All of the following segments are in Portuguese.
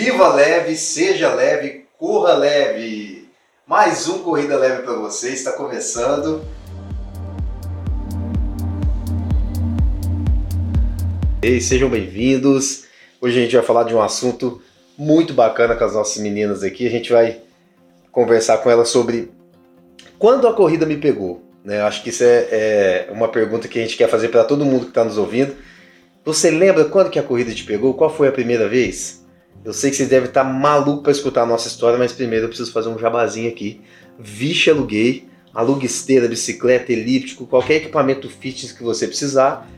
Viva leve, seja leve, corra leve. Mais um Corrida Leve para você, está começando. E sejam bem-vindos. Hoje a gente vai falar de um assunto muito bacana com as nossas meninas aqui. A gente vai conversar com elas sobre quando a corrida me pegou. Né? Acho que isso é, é uma pergunta que a gente quer fazer para todo mundo que está nos ouvindo. Você lembra quando que a corrida te pegou? Qual foi a primeira vez? Eu sei que vocês devem estar maluco para escutar a nossa história, mas primeiro eu preciso fazer um jabazinho aqui. Vixe Aluguei, alugue esteira, bicicleta, elíptico, qualquer equipamento fitness que você precisar.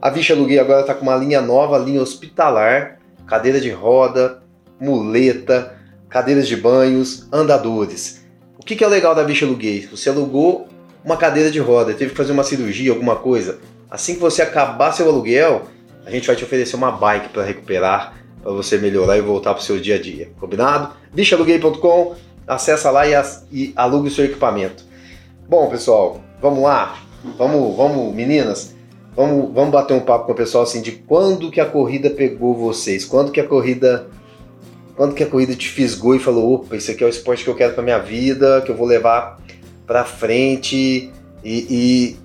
A Vixe Aluguei agora está com uma linha nova, linha hospitalar, cadeira de roda, muleta, cadeiras de banhos, andadores. O que, que é legal da Vixe Aluguei? Você alugou uma cadeira de roda, teve que fazer uma cirurgia, alguma coisa. Assim que você acabar seu aluguel, a gente vai te oferecer uma bike para recuperar, para você melhorar e voltar para o seu dia a dia. Combinado? bichaluguei.com, acessa lá e, e alugue o seu equipamento. Bom, pessoal, vamos lá? Vamos, vamos, meninas? Vamos, vamos bater um papo com o pessoal assim de quando que a corrida pegou vocês? Quando que a corrida quando que a corrida te fisgou e falou, opa, isso aqui é o esporte que eu quero para minha vida, que eu vou levar para frente e, e,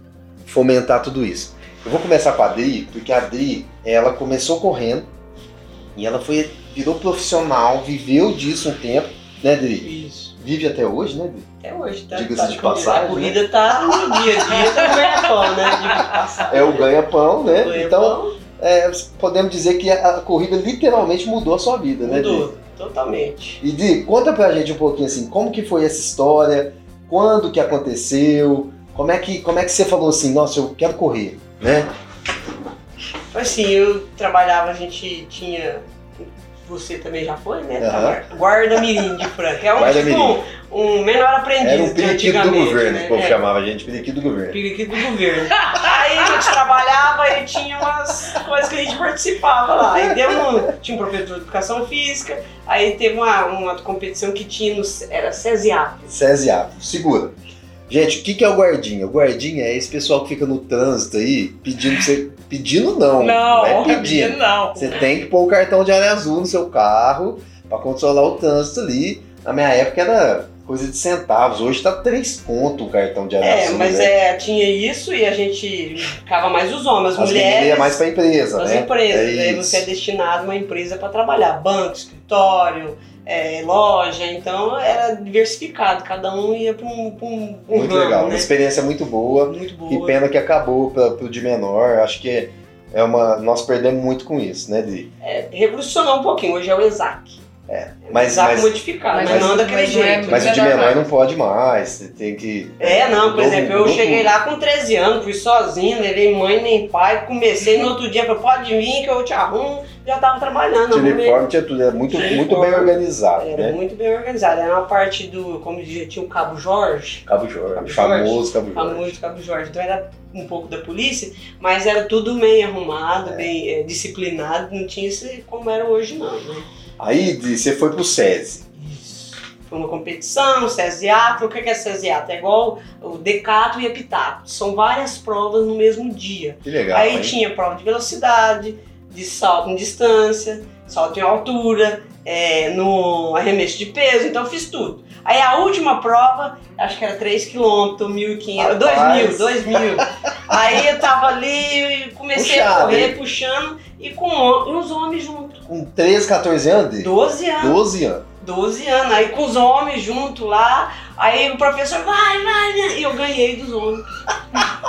fomentar tudo isso. Eu vou começar com a Adri, porque a Adri, ela começou correndo e ela foi virou profissional, viveu disso um tempo, né, Adri? Isso. Vive até hoje, né, Adri? Até hoje, tá? Diga-se tá de passagem, A corrida tá no dia a dia, tá ganha-pão, né? Passagem. É o ganha-pão, né? Ganha-pão. Então, é, podemos dizer que a, a corrida literalmente mudou a sua vida, né, Adri? Mudou, totalmente. E Di, conta pra gente um pouquinho assim, como que foi essa história, quando que aconteceu, como é que, como é que você falou assim, nossa, eu quero correr, né? Assim, eu trabalhava, a gente tinha. Você também já foi, né? Tava- Guarda Mirim de Franca. É um, tipo, um menor aprendiz Era um periquito do governo, né? o povo É. chamava a gente, periquito do governo. Periquito do governo. Aí a gente trabalhava e tinha umas coisas que a gente participava lá. Aí deu um, tinha um professor de educação física, aí teve uma, uma competição que tinha no. Era CESIAP. Cesiato, segura. Gente, o que, que é o guardinha? O guardinha é esse pessoal que fica no trânsito aí pedindo pra você. Pedindo não. é pedindo. não. Você tem que pôr o cartão de área azul no seu carro pra controlar o trânsito ali. Na minha época era coisa de centavos. Hoje tá três conto o cartão de área É, mas né? é, tinha isso e a gente ficava mais os homens, as, As mulheres. ia mais pra empresa, as né? empresas. É Aí você é destinado a uma empresa para trabalhar, banco, escritório, é, loja, então era diversificado, cada um ia para um, pra um, um Muito ramo, legal, uma né? experiência muito boa. Muito boa. Que pena que acabou pra, pro de menor. Acho que é, é uma. Nós perdemos muito com isso, né, Dri? É, revolucionou um pouquinho, hoje é o ESAC. É, o mas- ESAC mas- modificado, mas, mas- não daquele mas é jeito. Mas o de menor não pode mais. Você tem que. É, não, por exemplo, eu cheguei lá com 13 anos, fui sozinho, levei mãe nem pai, comecei no outro dia, falei, pode vir que eu te arrumo, já tava trabalhando. Tinha uniforme, tinha tudo. Era muito, muito bem organizado, Era né? muito bem organizado. Era uma parte do, como dizia, tinha o Cabo Jorge, Cabo Jorge. Cabo famoso Cabo Jorge. famoso Cabo Jorge. Então era um pouco da polícia, mas era tudo bem arrumado, É. bem é, disciplinado, não tinha esse como era hoje não, né? Aí você foi pro SESI. Foi uma competição, CESIATO. O que é CESIATO? É igual o Decato e Epitato. São várias provas no mesmo dia. Que legal. Aí hein? tinha prova de velocidade, de salto em distância, salto em altura, é, no arremesso de peso, então eu fiz tudo. Aí a última prova, acho que era 3 km, 1.500, 2 Rapaz. mil, 2 mil. Aí eu tava ali, e comecei a Puxado, correr, hein? puxando, e com uns homens junto. Com 13, 14 anos, Dri? 12 anos. 12 anos. 12 anos, aí com os homens junto lá, aí o professor, vai, vai, e eu ganhei dos homens.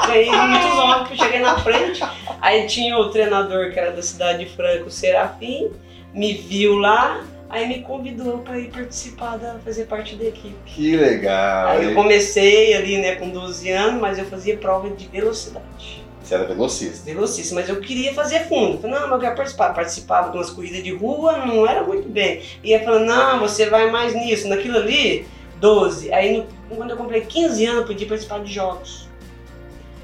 Ganhei muitos porque eu cheguei na frente, aí tinha o treinador que era da cidade de Franca, o Serafim, me viu lá, aí me convidou para ir participar, da, fazer parte da equipe. Que legal. Aí eu comecei ali, né, com 12 anos, mas eu fazia prova de velocidade. Você era velocista. Velocista, mas eu queria fazer fundo. Falei, não, mas eu quero participar. Participava de umas corridas de rua, não era muito bem. Ia falando, não, você vai mais nisso, naquilo ali, 12. Aí no- quando eu comprei 15 anos, eu podia participar de jogos.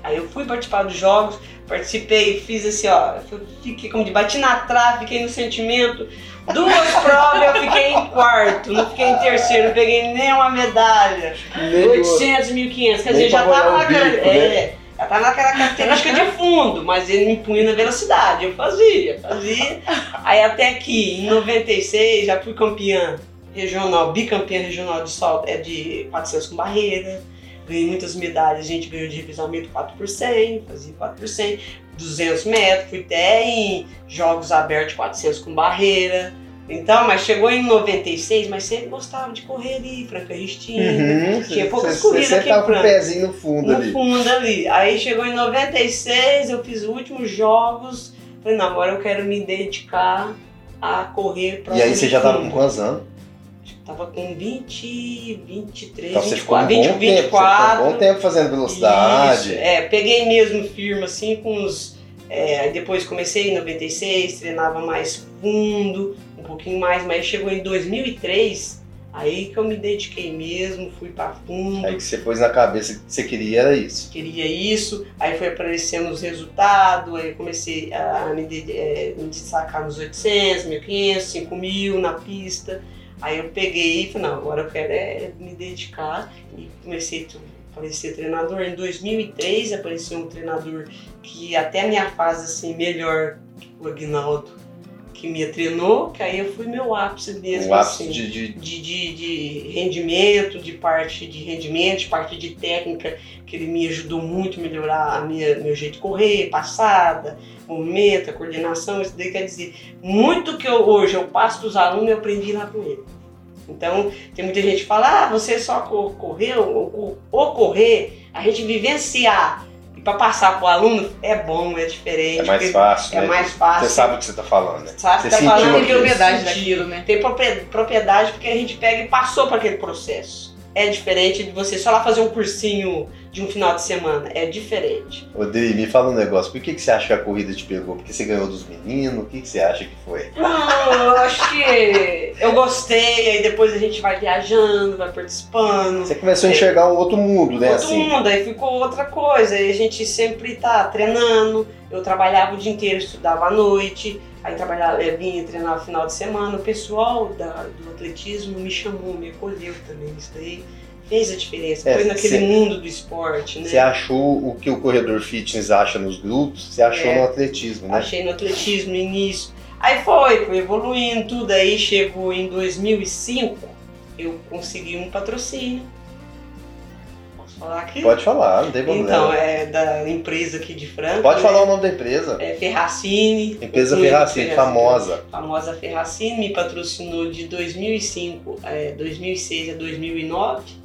Aí eu fui participar dos jogos, participei, fiz assim, ó, fiquei como de bati na trave, fiquei no sentimento. Duas provas eu fiquei em quarto, não fiquei em terceiro, não peguei nenhuma medalha. Nem 800, 1500, quer dizer, já tava na cara. É, né? Ela tá naquela característica de fundo, mas ele me punha na velocidade. Eu fazia, fazia. Aí até que em 96 já fui campeã regional, bicampeã regional de salto, é de 400 com barreira. Ganhei muitas medalhas, a gente ganhou de revezamento 4 por 100, fazia 4 por 100, 200 metros, fui até em jogos abertos 400 com barreira. Então, mas chegou em 96, mas sempre gostava de correr ali, Franca Ristinha. Uhum, tinha poucas corridas aqui em Franca. com o pezinho no fundo no ali. No fundo ali. Aí chegou em 96, eu fiz os últimos jogos. Falei, não, agora eu quero me dedicar a correr para E aí você já estava com quantos anos? Tava com 20, 23, então, 24, você 20, bom 24. Tempo, um bom tempo fazendo velocidade. Isso, é, peguei mesmo firme assim com os. É, depois comecei em 96, treinava mais fundo, um pouquinho mais, mas chegou em 2003, aí que eu me dediquei mesmo, fui para fundo. Aí que você pôs na cabeça que você queria era isso. Queria isso, aí foi aparecendo os resultados, aí comecei a me, é, me destacar nos 800, 1500, 5000 na pista. Aí eu peguei e falei, não, agora eu quero é me dedicar e comecei a aparecer treinador. Em 2003 apareceu um treinador que até a minha fase assim, melhor que o Agnaldo, que me treinou, que aí eu fui meu ápice mesmo. O ápice assim, de, de... De, de, de, rendimento, de parte de rendimento, de parte de técnica, que ele me ajudou muito a melhorar a minha, meu jeito de correr, passada, movimento, a coordenação, isso daí quer dizer, muito que eu, hoje eu passo para os alunos eu aprendi lá com ele. Então, tem muita gente que fala, ah, você só correu, ou, correr, a gente vivenciar para passar para o aluno é bom, é diferente. É mais fácil. É né? mais fácil. Você sabe o que você está falando, né? Sabe você que tá falando, tem propriedade daquilo, né? Tem propriedade porque a gente pega e passou para aquele processo é diferente de você só lá fazer um cursinho de um final de semana. É diferente. Rodrigo, me fala um negócio. Por que, que você acha que a corrida te pegou? Porque você ganhou dos meninos? O que, que você acha que foi? Não, eu acho que eu gostei, aí depois a gente vai viajando, vai participando. Você começou a enxergar um outro mundo, né? Outro assim. mundo, aí ficou outra coisa. Aí a gente sempre tá treinando. Eu trabalhava o dia inteiro, estudava à noite. Aí trabalhava, vinha treinar no final de semana. O pessoal da, do atletismo me chamou, me acolheu também. Isso daí fez a diferença. É, Foi naquele cê, mundo do esporte, né? Você achou o que o corredor fitness acha nos grupos, você achou é, no atletismo, né? Achei no atletismo no início. Aí foi, foi evoluindo tudo. Aí chegou em 2005, eu consegui um patrocínio falar aqui? Pode falar, não tem problema. Então, é da empresa aqui de Franca. Pode né? falar o nome da empresa. É Ferracini. Empresa Ferracini, famosa. Famosa Ferracini, me patrocinou de 2005, é, 2006 a 2009.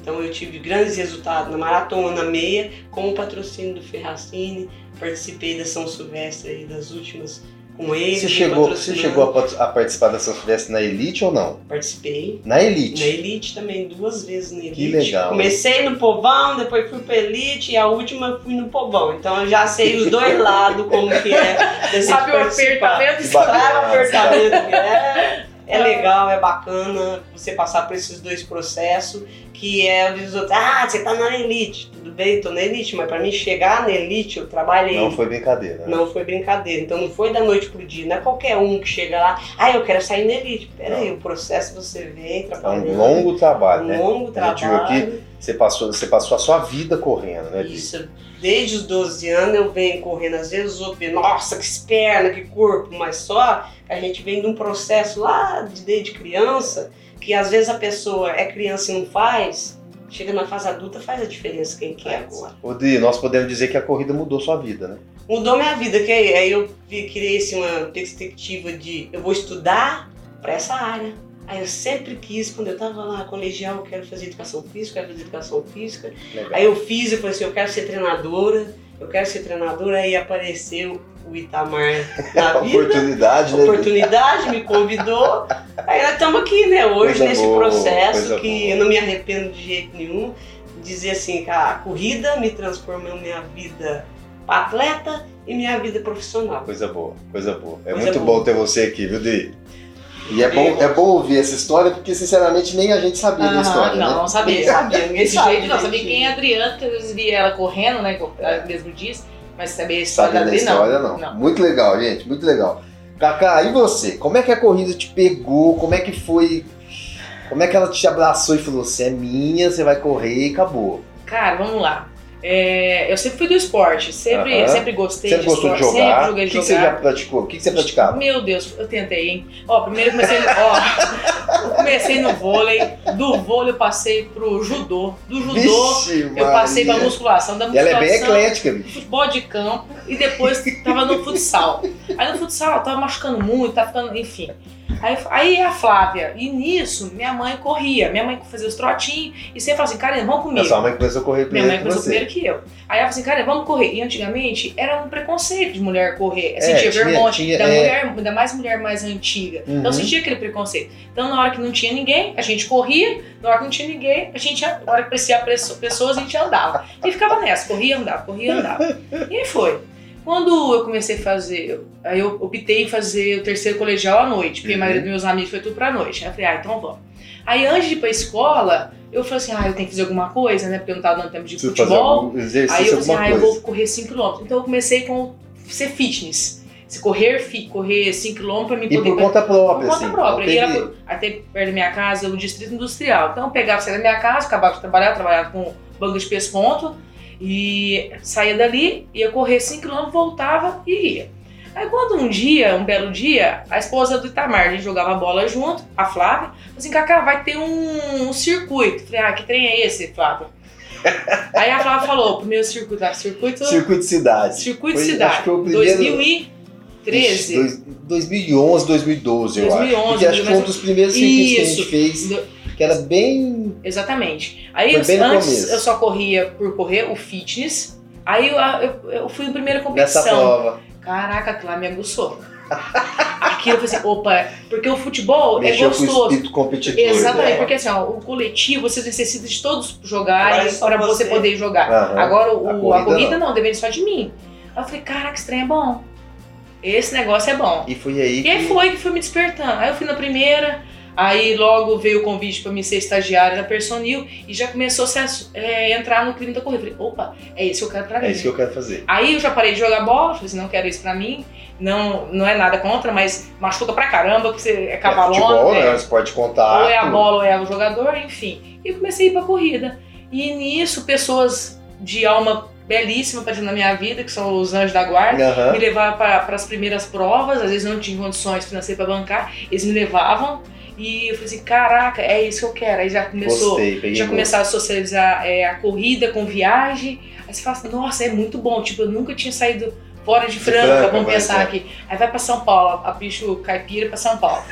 Então eu tive grandes resultados na maratona, na meia, com o patrocínio do Ferracini. Participei da São Silvestre aí, das últimas com ele. Você chegou, você chegou a, participar da São Silvestre na Elite ou não? Participei. Na Elite? Na Elite também, duas vezes na Elite. Que legal. Comecei no Povão, depois fui pra Elite e a última fui no Povão. Então eu já sei os dois lados como que é. Sabe o apertamento? Sabe o apertamento que é. É legal, é bacana você passar por esses dois processos, que é os outros, ah, você tá na elite, tudo bem, tô na elite, mas para mim chegar na elite eu trabalhei. Não foi brincadeira. Né? Não foi brincadeira, então não foi da noite pro dia, não é qualquer um que chega lá, ah, eu quero sair na elite. Peraí, o processo você vem trabalhando. É um longo trabalho, um né? longo trabalho. Aqui, você passou, você passou a sua vida correndo, né? Isso. Desde os 12 anos eu venho correndo, às vezes os outros veem, nossa, que perna, que corpo, mas só a gente vem de um processo lá de, desde criança, que às vezes a pessoa é criança e não faz, chega na fase adulta faz a diferença quem quer agora. Odri, nós podemos dizer que a corrida mudou sua vida, né? Mudou minha vida, que aí eu criei assim, uma perspectiva de eu vou estudar para essa área Aí eu sempre quis, quando eu tava lá colegial, eu quero fazer educação física, quero fazer educação física. Legal. Aí eu fiz, eu falei assim, eu quero ser treinadora, eu quero ser treinadora, aí apareceu o Itamar na vida. Oportunidade, né? Oportunidade, me convidou. Aí nós estamos aqui, né, hoje coisa nesse boa, processo que boa. eu não me arrependo de jeito nenhum. Dizer assim, que a corrida me transformou minha vida atleta e minha vida profissional. Coisa boa, coisa boa. É coisa muito boa. bom ter você aqui, viu, Di? E é bom, é bom ouvir essa história, porque sinceramente nem a gente sabia ah, da história. Não, né? não sabia. Sabia, ninguém Desse jeito, não. Sabia quem é a Adriana, que eu via ela correndo, né? Ela mesmo diz, mas saber a história Sabia da da Adri, história, não. não. Muito legal, gente, muito legal. Cacá, e você? Como é que a corrida te pegou? Como é que foi? Como é que ela te abraçou e falou: você é minha, você vai correr e acabou? Cara, vamos lá. É, eu sempre fui do esporte, sempre, Aham. sempre gostei Sempre de gostou de esporte, jogar? sempre O joguei que, de que você jogar. já praticou? O que, você praticava? Meu Deus, eu tentei, hein? Ó, primeiro comecei, ó, comecei no vôlei, do vôlei eu passei pro judô, do judô Vixe, eu passei pra musculação, da E ela musculação é bem eclética, bicho. futebol de campo e depois tava no futsal. Aí no futsal eu tava machucando muito, tava ficando, enfim. Aí, aí a Flávia, e nisso minha mãe corria, minha mãe fazia os trotinhos e sempre falava assim, Karen, vamos A comigo. sua mãe começou a correr Minha primeiro mãe que começou primeiro que eu. Aí ela falou assim, cara, vamos correr. E antigamente era um preconceito de mulher correr. É, sentia tinha- vergonha. tinha, da é. mulher, ainda mais mulher mais antiga. Uhum. Então sentia aquele preconceito. Então na hora que não tinha ninguém, a gente corria. Na hora que não tinha ninguém, a gente, na hora que precisava pessoas, a gente andava. E ficava nessa, corria, andava, corria, andava. E aí foi. Quando eu comecei a fazer, aí eu optei em fazer o terceiro colegial à noite, porque Uhum. a maioria dos meus amigos foi tudo pra noite. Aí eu falei, ah, então vamos. Aí antes de ir pra escola, eu falei assim, ah, eu tenho que fazer alguma coisa, né? Porque eu não tava dando tempo de Preciso futebol. Aí eu falei assim, ah, eu coisa. vou correr 5km. Então eu comecei com ser fitness. Se correr, fi- correr 5km pra mim E poder. por conta própria, por conta assim. própria. E era teve- por- até perto da minha casa, o distrito industrial. Então eu pegava, saía da minha casa, acabava de trabalhar, trabalhava com banco de pesponto. E saía dali, ia correr 5km, voltava e ia. Aí quando um dia, um belo dia, a esposa do Itamar, a gente jogava bola junto, a Flávia, falou assim, Cacá, vai ter um, um circuito. Falei, ah, que trem é esse, Flávia? Aí a Flávia falou, o primeiro circuito, ah, circuito, Circuito de cidade. circuito Foi- cidade, acho que foi o primeiro- 2013. Dois- 2011, 2012, eu acho. 2011, Porque acho que foi um dos primeiros circuitos que a gente fez, Do- que era bem... Exatamente. Aí Foi eu- antes começo. eu só corria por correr o fitness. Aí eu, eu, eu fui na primeira Nessa competição. prova. Caraca, aquilo lá me aguçou. Aquilo eu falei assim, opa, porque o futebol Mexeu é com o gostoso. espírito competidor. Exatamente, né? porque assim, ó, o coletivo você necessita de todos jogarem é para você você. poder jogar. Aham. Agora o- A a corrida corrida, não, depende só de mim. Aí eu falei, caraca, esse trem é bom. Esse negócio é bom. E foi aí E aí que... foi que foi me despertando. Aí eu fui na primeira, aí logo veio o convite para mim ser estagiária da Personil e já começou a é, entrar no clima da corrida. Falei, opa, é isso que eu quero pra mim. É isso que eu quero fazer. Aí eu já parei de jogar bola, falei assim, não quero isso pra mim. Não, não é nada contra, mas machuca pra caramba, porque você é É cavalona. futebol, né? é- Um esporte de contato. ou é a bola ou é o jogador, enfim. E eu comecei a ir pra corrida. E nisso, pessoas de alma belíssima aparecendo na minha vida, que são os anjos da guarda, Aham. me levavam para as primeiras provas, às vezes não tinha condições financeiras para bancar, eles me levavam e eu falei assim, caraca, é isso que eu quero. Aí já começou, Gostei, já começaram a socializar é, a corrida com viagem. Aí você fala assim, nossa, é muito bom, tipo, eu nunca tinha saído fora de Franca, Franca, vamos pensar é. aqui. Aí vai para São Paulo, a bicho caipira para São Paulo.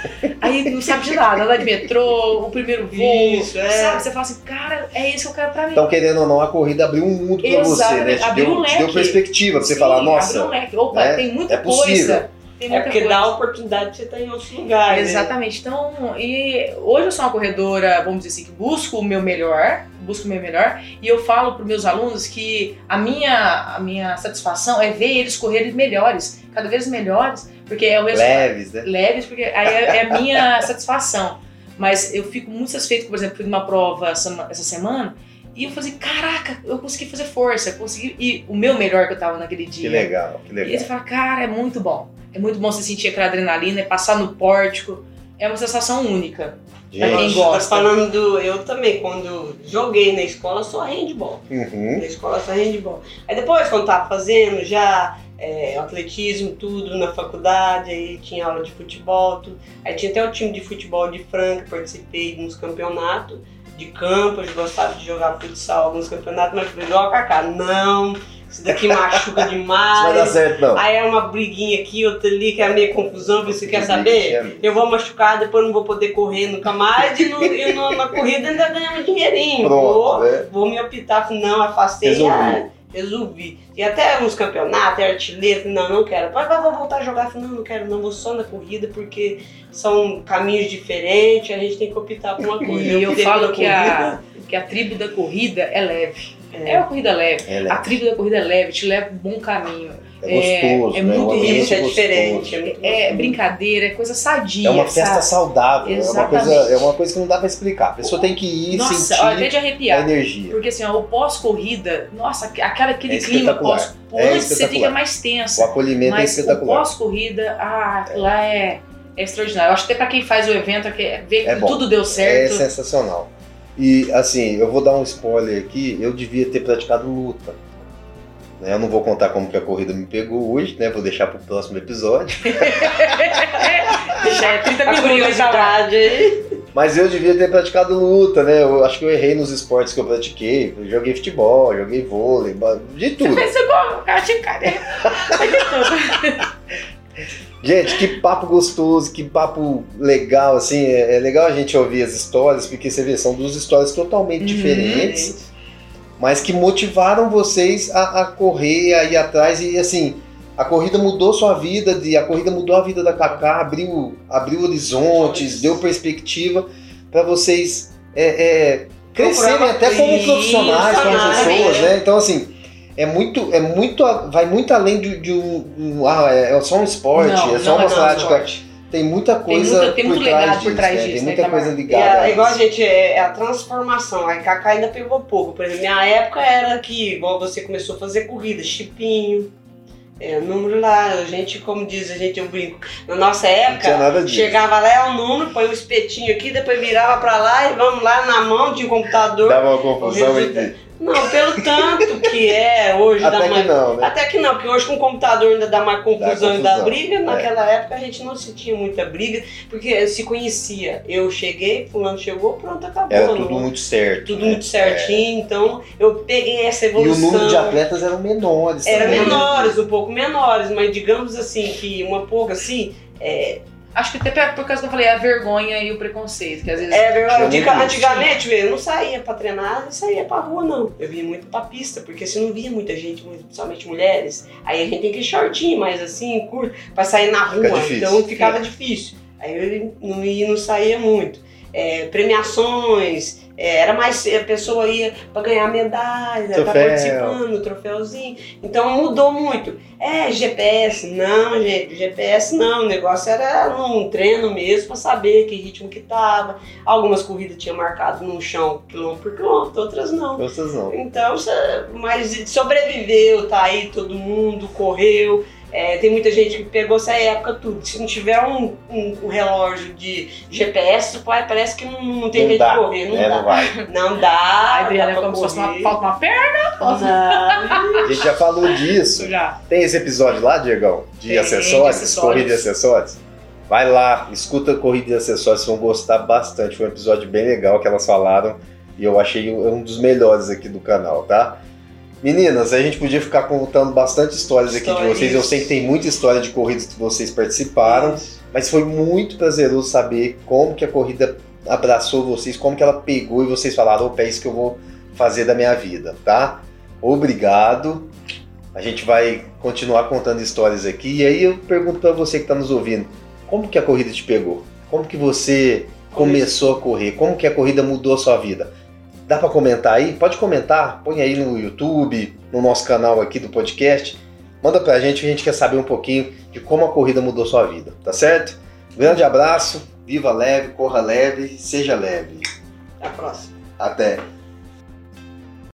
Aí não sabe de nada, anda de metrô, o primeiro voo, Isso, é. sabe? Você fala assim, cara, é isso que eu quero pra mim. Então, querendo ou não, a corrida abriu um mundo pra você, né? Te abriu deu, um te deu leque. perspectiva pra você Sim, falar, abriu nossa, um leque. Opa, né? tem muita É possível. coisa. Tem É porque coisa. dá a oportunidade pra você estar em outros lugares. né? Exatamente. Então, e hoje eu sou uma corredora, vamos dizer assim, que busco o meu melhor, busco o meu melhor, e eu falo para meus alunos que a minha, a minha satisfação é ver eles correrem melhores, cada vez melhores, porque é o resultado. leves, né? Leves, porque aí é, é a minha satisfação. Mas eu fico muito satisfeito, por exemplo, fui numa prova essa essa semana, e eu falei, caraca, eu consegui fazer força, consegui ir o meu melhor que eu tava naquele dia. Que legal, que E legal. você fala, cara, é muito bom. É muito bom você sentir aquela adrenalina, é passar no pórtico. É uma sensação única. pra quem Gente, gosta. Tá falando do. Eu também, quando joguei na escola, só handball. uhum. Na escola só handball. Aí depois, quando tava fazendo já é, atletismo, tudo na faculdade, aí tinha aula de futebol, tudo. Aí tinha até o time de futebol de Franca, participei de uns campeonatos de campo, eu gostava de jogar futsal, alguns campeonatos, mas eu falei, ó, Kaká, não, isso daqui machuca Isso vai dar demais. certo, não. Aí é uma briguinha aqui, outra ali, que é a minha confusão, você quer saber? Eu vou machucar, depois não vou poder correr nunca mais, e, no, e no- na corrida ainda ganhar um dinheirinho. Pronto, Vou, né? vou me optar, não, afastei, Resolvi. Resolvi. E até uns campeonatos, é artilheiro, não, não quero. Vai, vou voltar a jogar, não, não quero, não, vou só na corrida, porque são caminhos diferentes, a gente tem que optar por uma coisa. E eu optei falo que a, que a tribo da corrida é leve. É, uma corrida leve. É, A leve. tribo da corrida é leve, te leva um bom caminho. é gostoso, é né? muito Isso é diferente, é muito É gostoso. brincadeira, é coisa sadia. É uma festa sabe? saudável, é uma, coisa, é uma coisa que não dá pra explicar. A pessoa tem que ir Nossa, sentir até de a arrepiar. energia. Porque assim, ó, o pós-corrida, nossa, aquela, aquele É clima pós. O É antes você fica mais O tensa. acolhimento é Mas o espetacular. pós-corrida, ah, lá é, é extraordinário. Eu acho que até pra quem faz o evento, é que É tudo deu É certo. sensacional. E assim, eu vou dar um spoiler aqui, eu devia ter praticado luta. Né? Eu não vou contar como que a corrida me pegou hoje, né? Vou deixar pro próximo episódio. Deixar 30 A minutos. curiosidade aí. Mas eu devia ter praticado luta, né? Eu acho que eu errei nos esportes que eu pratiquei. Eu joguei futebol, joguei vôlei, de Você tudo. fez igual o cara de cara. Foi de tudo. Gente, que papo gostoso, que papo legal, assim. É, é legal a gente ouvir as histórias, porque você vê, são duas histórias totalmente Uhum. diferentes, mas que motivaram vocês a, a correr, a ir atrás e assim. A corrida mudou sua vida, de, a corrida mudou a vida da Kaká, abriu, abriu horizontes, deu perspectiva para vocês é, é, crescerem até como profissionais, como pessoas, né? Então assim, é muito, é muito, a- vai muito além de, de um, um- ah, é, é só um esporte, Não, é só uma é esporte. Tem muita coisa muita- tem muito por trás legado por disso, trás né? disso, Tem né, muita Tamara? coisa ligada. é, igual a gente, é, é a transformação. A Kaká ainda pegou pouco. Por exemplo, minha época era que, igual você começou a fazer corrida, chipinho, é, número lá, a gente, como diz, a gente, eu brinco. Na nossa época, disso. chegava lá, é o número, põe o espetinho aqui, depois virava pra lá e vamos lá na mão de um computador. Dava uma confusão O entre. Não, pelo tanto que é hoje dá Até que mais. não, né? Até que não, porque hoje com o computador ainda dá mais confusão e dá confusão, briga. é. Naquela época a gente não se tinha muita briga, porque se conhecia. Eu cheguei, fulano chegou, pronto, acabou. Era não- tudo muito certo. tudo né? muito certinho, então eu peguei essa É. E o evolução. número de atletas eram menores. Era também, né? menores, um pouco menores, mas digamos assim, que uma pouco assim, é, Acho que até por causa que eu falei, a vergonha e o preconceito, que às vezes. é isso. antigamente, eu não saía pra treinar, não saía pra rua, não. Eu vinha muito pra pista, porque você não via muita gente, principalmente mulheres. Aí a gente tem que ir shortinho, mas assim, curto, pra sair na Fica rua. difícil. Então ficava difícil. Aí eu não ia, não saía muito. É, premiações, é, era mais a pessoa ia pra ganhar medalha, tá participando, troféuzinho. Então mudou muito. É, GPS, não, gente, GPS não. O negócio era num treino mesmo pra saber que ritmo que tava. Algumas corridas tinha marcado no chão quilômetro por quilômetro, outras não. Vocês não. Então, mas sobreviveu, tá aí todo mundo, correu. É, tem muita gente que pegou essa época tudo. Se não tiver um, um- um relógio de GPS, pai, parece que não, não tem jeito de correr. Não né? dá. Não vai. Não dá. A Adriana é como se fosse uma, falta uma perna. Não. A gente já falou disso. Já. Tem esse episódio lá, Diegão? De Tem, de acessórios? acessórios. Corrida de acessórios? Vai lá, escuta a Corrida de Acessórios, vocês vão gostar bastante. Foi um episódio bem legal que elas falaram e eu achei um dos melhores aqui do canal, tá? Meninas, a gente podia ficar contando bastante histórias aqui de Histórias. vocês. Eu sei que tem muita história de corridas que vocês participaram, mas foi muito prazeroso saber como que a corrida abraçou vocês, como que ela pegou e vocês falaram, opa, é isso que eu vou fazer da minha vida, tá? Obrigado. A gente vai continuar contando histórias aqui. E aí eu pergunto pra você que está nos ouvindo, como que a corrida te pegou? Como que você começou a correr? Como que a corrida mudou a sua vida? Dá pra comentar aí? Pode comentar, põe aí no YouTube, no nosso canal aqui do podcast. Manda pra gente que a gente quer saber um pouquinho de como a corrida mudou sua vida, tá certo? Grande abraço, viva leve, corra leve, seja leve. Até a próxima. Até!